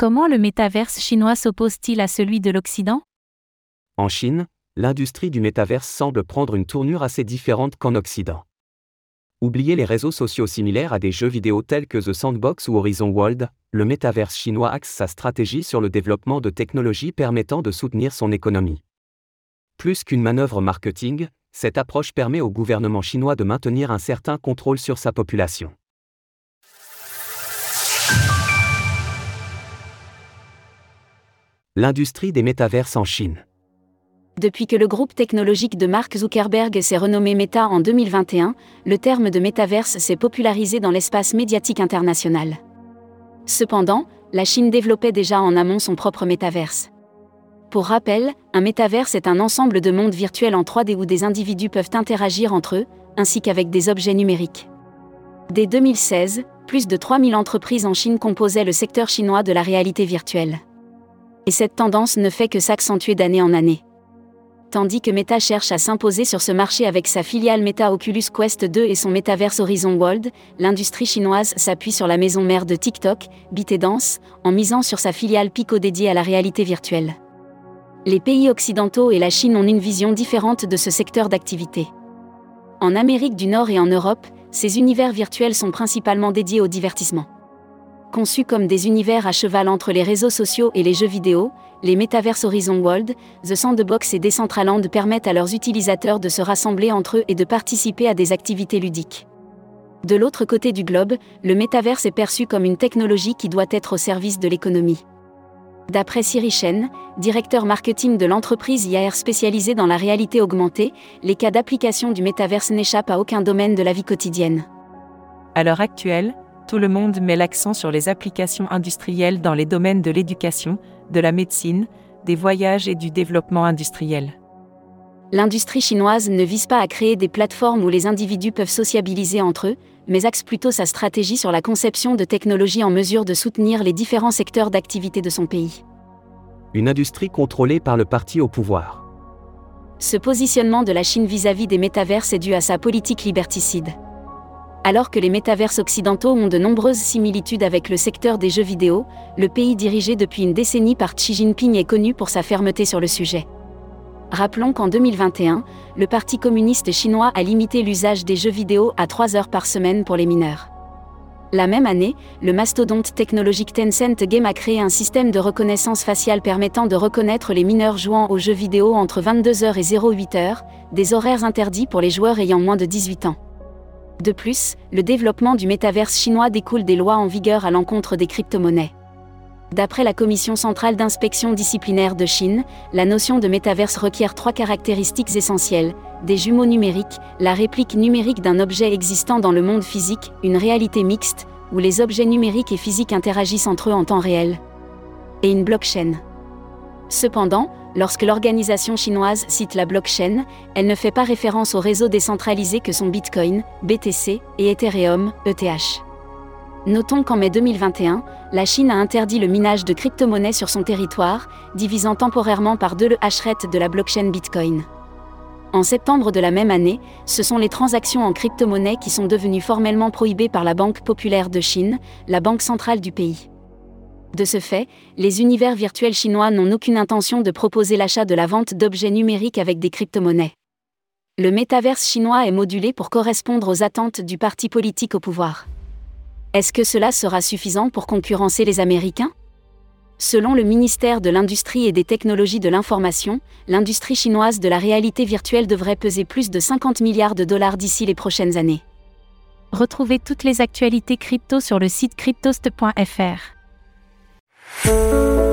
Comment le métaverse chinois s'oppose-t-il à celui de l'Occident? En Chine, l'industrie du métaverse semble prendre une tournure assez différente qu'en Occident. Oubliez les réseaux sociaux similaires à des jeux vidéo tels que The Sandbox ou Horizon World, le métaverse chinois axe sa stratégie sur le développement de technologies permettant de soutenir son économie. Plus qu'une manœuvre marketing, cette approche permet au gouvernement chinois de maintenir un certain contrôle sur sa population. L'industrie des métaverses en Chine. Depuis que le groupe technologique de Mark Zuckerberg s'est renommé Meta en 2021, le terme de métaverse s'est popularisé dans l'espace médiatique international. Cependant, la Chine développait déjà en amont son propre métaverse. Pour rappel, un métaverse est un ensemble de mondes virtuels en 3D où des individus peuvent interagir entre eux, ainsi qu'avec des objets numériques. Dès 2016, plus de 3000 entreprises en Chine composaient le secteur chinois de la réalité virtuelle. Et cette tendance ne fait que s'accentuer d'année en année tandis que Meta cherche à s'imposer sur ce marché avec sa filiale Meta Oculus Quest 2 et son métaverse Horizon World, l'industrie chinoise s'appuie sur la maison mère de TikTok, ByteDance, en misant sur sa filiale Pico dédiée à la réalité virtuelle. Les pays occidentaux et la Chine ont une vision différente de ce secteur d'activité. En Amérique du Nord et en Europe, ces univers virtuels sont principalement dédiés au divertissement. Conçus comme des univers à cheval entre les réseaux sociaux et les jeux vidéo, les Metaverse Horizon World, The Sandbox et Decentraland permettent à leurs utilisateurs de se rassembler entre eux et de participer à des activités ludiques. De l'autre côté du globe, le métaverse est perçu comme une technologie qui doit être au service de l'économie. D'après Siri Chen, directeur marketing de l'entreprise IAR spécialisée dans la réalité augmentée, les cas d'application du métaverse n'échappent à aucun domaine de la vie quotidienne. À l'heure actuelle, tout le monde met l'accent sur les applications industrielles dans les domaines de l'éducation, de la médecine, des voyages et du développement industriel. L'industrie chinoise ne vise pas à créer des plateformes où les individus peuvent sociabiliser entre eux, mais axe plutôt sa stratégie sur la conception de technologies en mesure de soutenir les différents secteurs d'activité de son pays. Une industrie contrôlée par le parti au pouvoir. Ce positionnement de la Chine vis-à-vis des métaverses est dû à sa politique liberticide. Alors que les métaverses occidentaux ont de nombreuses similitudes avec le secteur des jeux vidéo, le pays dirigé depuis une décennie par Xi Jinping est connu pour sa fermeté sur le sujet. Rappelons qu'en 2021, le Parti communiste chinois a limité l'usage des jeux vidéo à 3 heures par semaine pour les mineurs. La même année, le mastodonte technologique Tencent Game a créé un système de reconnaissance faciale permettant de reconnaître les mineurs jouant aux jeux vidéo entre 22h et 08h, des horaires interdits pour les joueurs ayant moins de 18 ans. De plus, le développement du métaverse chinois découle des lois en vigueur à l'encontre des crypto-monnaies. D'après la Commission centrale d'inspection disciplinaire de Chine, la notion de métaverse requiert trois caractéristiques essentielles des jumeaux numériques, la réplique numérique d'un objet existant dans le monde physique, une réalité mixte, où les objets numériques et physiques interagissent entre eux en temps réel, et une blockchain. Cependant, lorsque l'organisation chinoise cite la blockchain, elle ne fait pas référence aux réseaux décentralisés que sont Bitcoin, BTC et Ethereum, ETH. Notons qu'en mai 2021, la Chine a interdit le minage de crypto-monnaies sur son territoire, divisant temporairement par deux le hashrate de la blockchain Bitcoin. En septembre de la même année, ce sont les transactions en crypto-monnaie qui sont devenues formellement prohibées par la Banque populaire de Chine, la banque centrale du pays. De ce fait, les univers virtuels chinois n'ont aucune intention de proposer l'achat de la vente d'objets numériques avec des crypto-monnaies. Le métaverse chinois est modulé pour correspondre aux attentes du parti politique au pouvoir. Est-ce que cela sera suffisant pour concurrencer les Américains? Selon le ministère de l'Industrie et des Technologies de l'Information, l'industrie chinoise de la réalité virtuelle devrait peser plus de 50 milliards de dollars d'ici les prochaines années. Retrouvez toutes les actualités crypto sur le site cryptost.fr. Música